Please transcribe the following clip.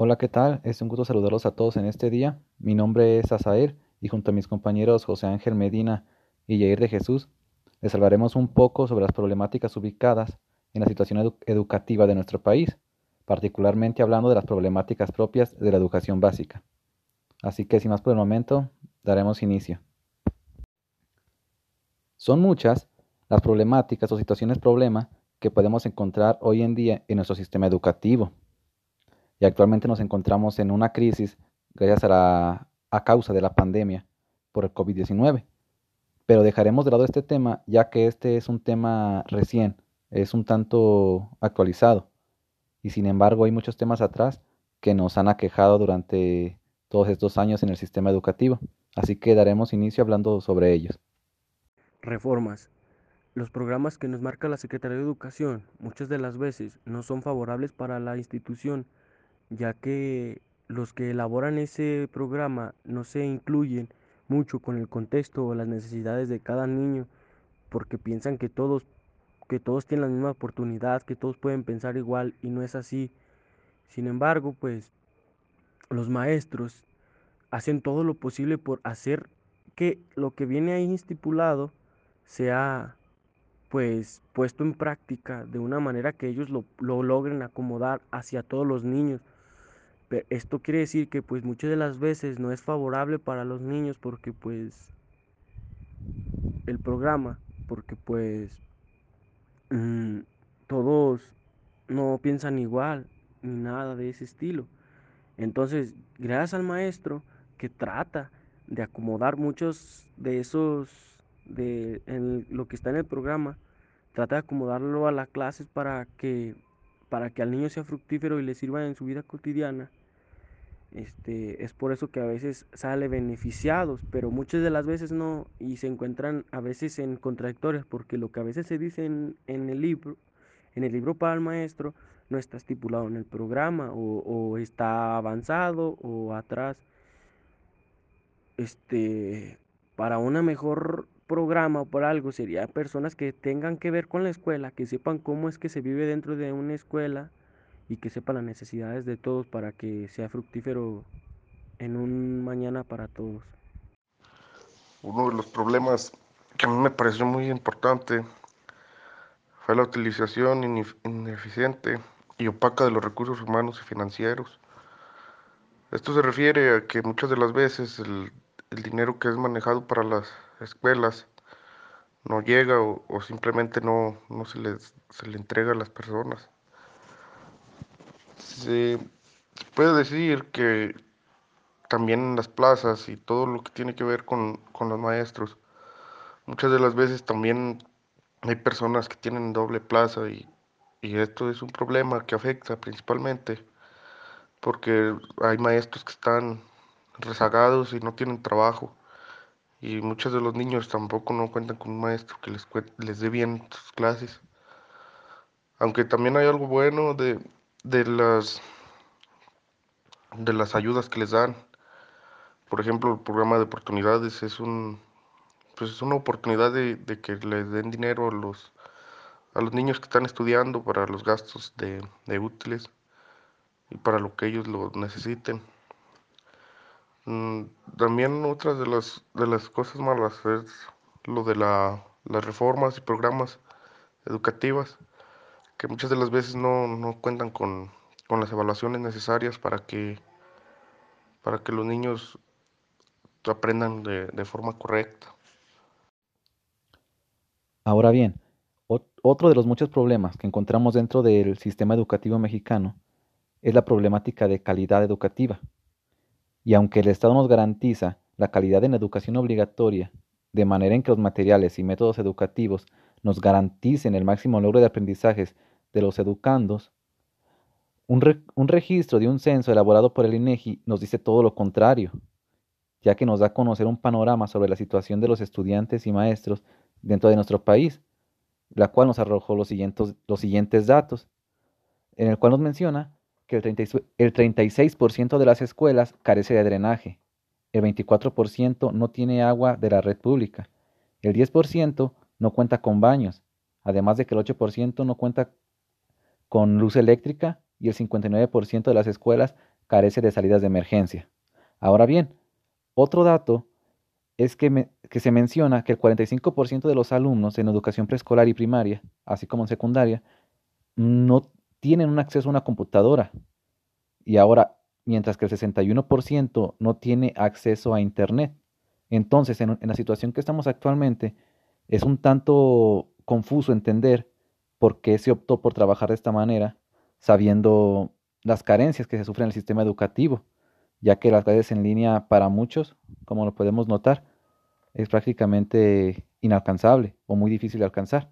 Hola, ¿qué tal? Es un gusto saludarlos a todos en este día. Mi nombre es Asael y junto a mis compañeros José Ángel Medina y Jair de Jesús, les hablaremos un poco sobre las problemáticas ubicadas en la situación educativa de nuestro país, particularmente hablando de las problemáticas propias de la educación básica. Así que sin más por el momento, daremos inicio. Son muchas las problemáticas o situaciones problema que podemos encontrar hoy en día en nuestro sistema educativo. Y actualmente nos encontramos en una crisis gracias a, a causa de la pandemia por el COVID-19. Pero dejaremos de lado este tema ya que este es un tema recién, es un tanto actualizado. Y sin embargo hay muchos temas atrás que nos han aquejado durante todos estos años en el sistema educativo. Así que daremos inicio hablando sobre ellos. Reformas. Los programas que nos marca la Secretaría de Educación muchas de las veces no son favorables para la institución, ya que los que elaboran ese programa no se incluyen mucho con el contexto o las necesidades de cada niño, porque piensan que todos que todos tienen la misma oportunidad, que todos pueden pensar igual y no es así. Sin embargo, pues los maestros hacen todo lo posible por hacer que lo que viene ahí estipulado sea pues puesto en práctica de una manera que ellos lo, logren acomodar hacia todos los niños. Esto quiere decir que pues muchas de las veces no es favorable para los niños porque pues el programa, porque pues mm, todos no piensan igual ni nada de ese estilo. Entonces, gracias al maestro que trata de acomodar muchos de esos de en lo que está en el programa, trata de acomodarlo a las clases para que para que al niño sea fructífero y le sirva en su vida cotidiana. Este, es por eso que a veces sale beneficiados, pero muchas de las veces no, y se encuentran a veces en contradictorias, porque lo que a veces se dice en, el libro, en el libro para el maestro, no está estipulado en el programa, o, o está avanzado, o atrás. Este, para una mejor programa o por algo sería personas que tengan que ver con la escuela, que sepan cómo es que se vive dentro de una escuela y que sepan las necesidades de todos para que sea fructífero en un mañana para todos. Uno de los problemas que a mí me pareció muy importante fue la utilización ineficiente y opaca de los recursos humanos y financieros. Esto se refiere a que muchas de las veces el, el dinero que es manejado para las escuelas no llega o, simplemente no, no se, les, se le entrega a las personas. Se puede decir que también en las plazas y todo lo que tiene que ver con, con los maestros, muchas de las veces también hay personas que tienen doble plaza y, y esto es un problema que afecta principalmente porque hay maestros que están rezagados y no tienen trabajo y muchos de los niños tampoco no cuentan con un maestro que les, les dé bien sus clases. Aunque también hay algo bueno de, de, las, de las ayudas que les dan. Por ejemplo, el programa de oportunidades es un pues es una oportunidad de, de que les den dinero a los, a los niños que están estudiando para los gastos de, de útiles y para lo que ellos lo necesiten. Mm, también otra de las, de las cosas malas es lo de la, las reformas y programas educativas, que muchas de las veces no, no cuentan con, con, las evaluaciones necesarias para que, para que los niños aprendan de, de forma correcta. Ahora bien, otro de los muchos problemas que encontramos dentro del sistema educativo mexicano es la problemática de calidad educativa. Y aunque el Estado nos garantiza la calidad en la educación obligatoria, de manera en que los materiales y métodos educativos nos garanticen el máximo logro de aprendizajes de los educandos, un, registro de un censo elaborado por el INEGI nos dice todo lo contrario, ya que nos da a conocer un panorama sobre la situación de los estudiantes y maestros dentro de nuestro país, la cual nos arrojó los siguientes, los siguientes datos, en el cual nos menciona que el, 36% de las escuelas carece de drenaje, el 24% no tiene agua de la red pública, el 10% no cuenta con baños, además de que el 8% no cuenta con luz eléctrica y el 59% de las escuelas carece de salidas de emergencia. Ahora bien, otro dato es que, que se menciona que el 45% de los alumnos en educación preescolar y primaria, así como en secundaria, no tienen un acceso a una computadora. Y ahora, mientras que el 61% no tiene acceso a Internet. Entonces, en, en la situación que estamos actualmente, es un tanto confuso entender por qué se optó por trabajar de esta manera, sabiendo las carencias que se sufren en el sistema educativo, ya que las clases en línea para muchos, como lo podemos notar, es prácticamente inalcanzable o muy difícil de alcanzar.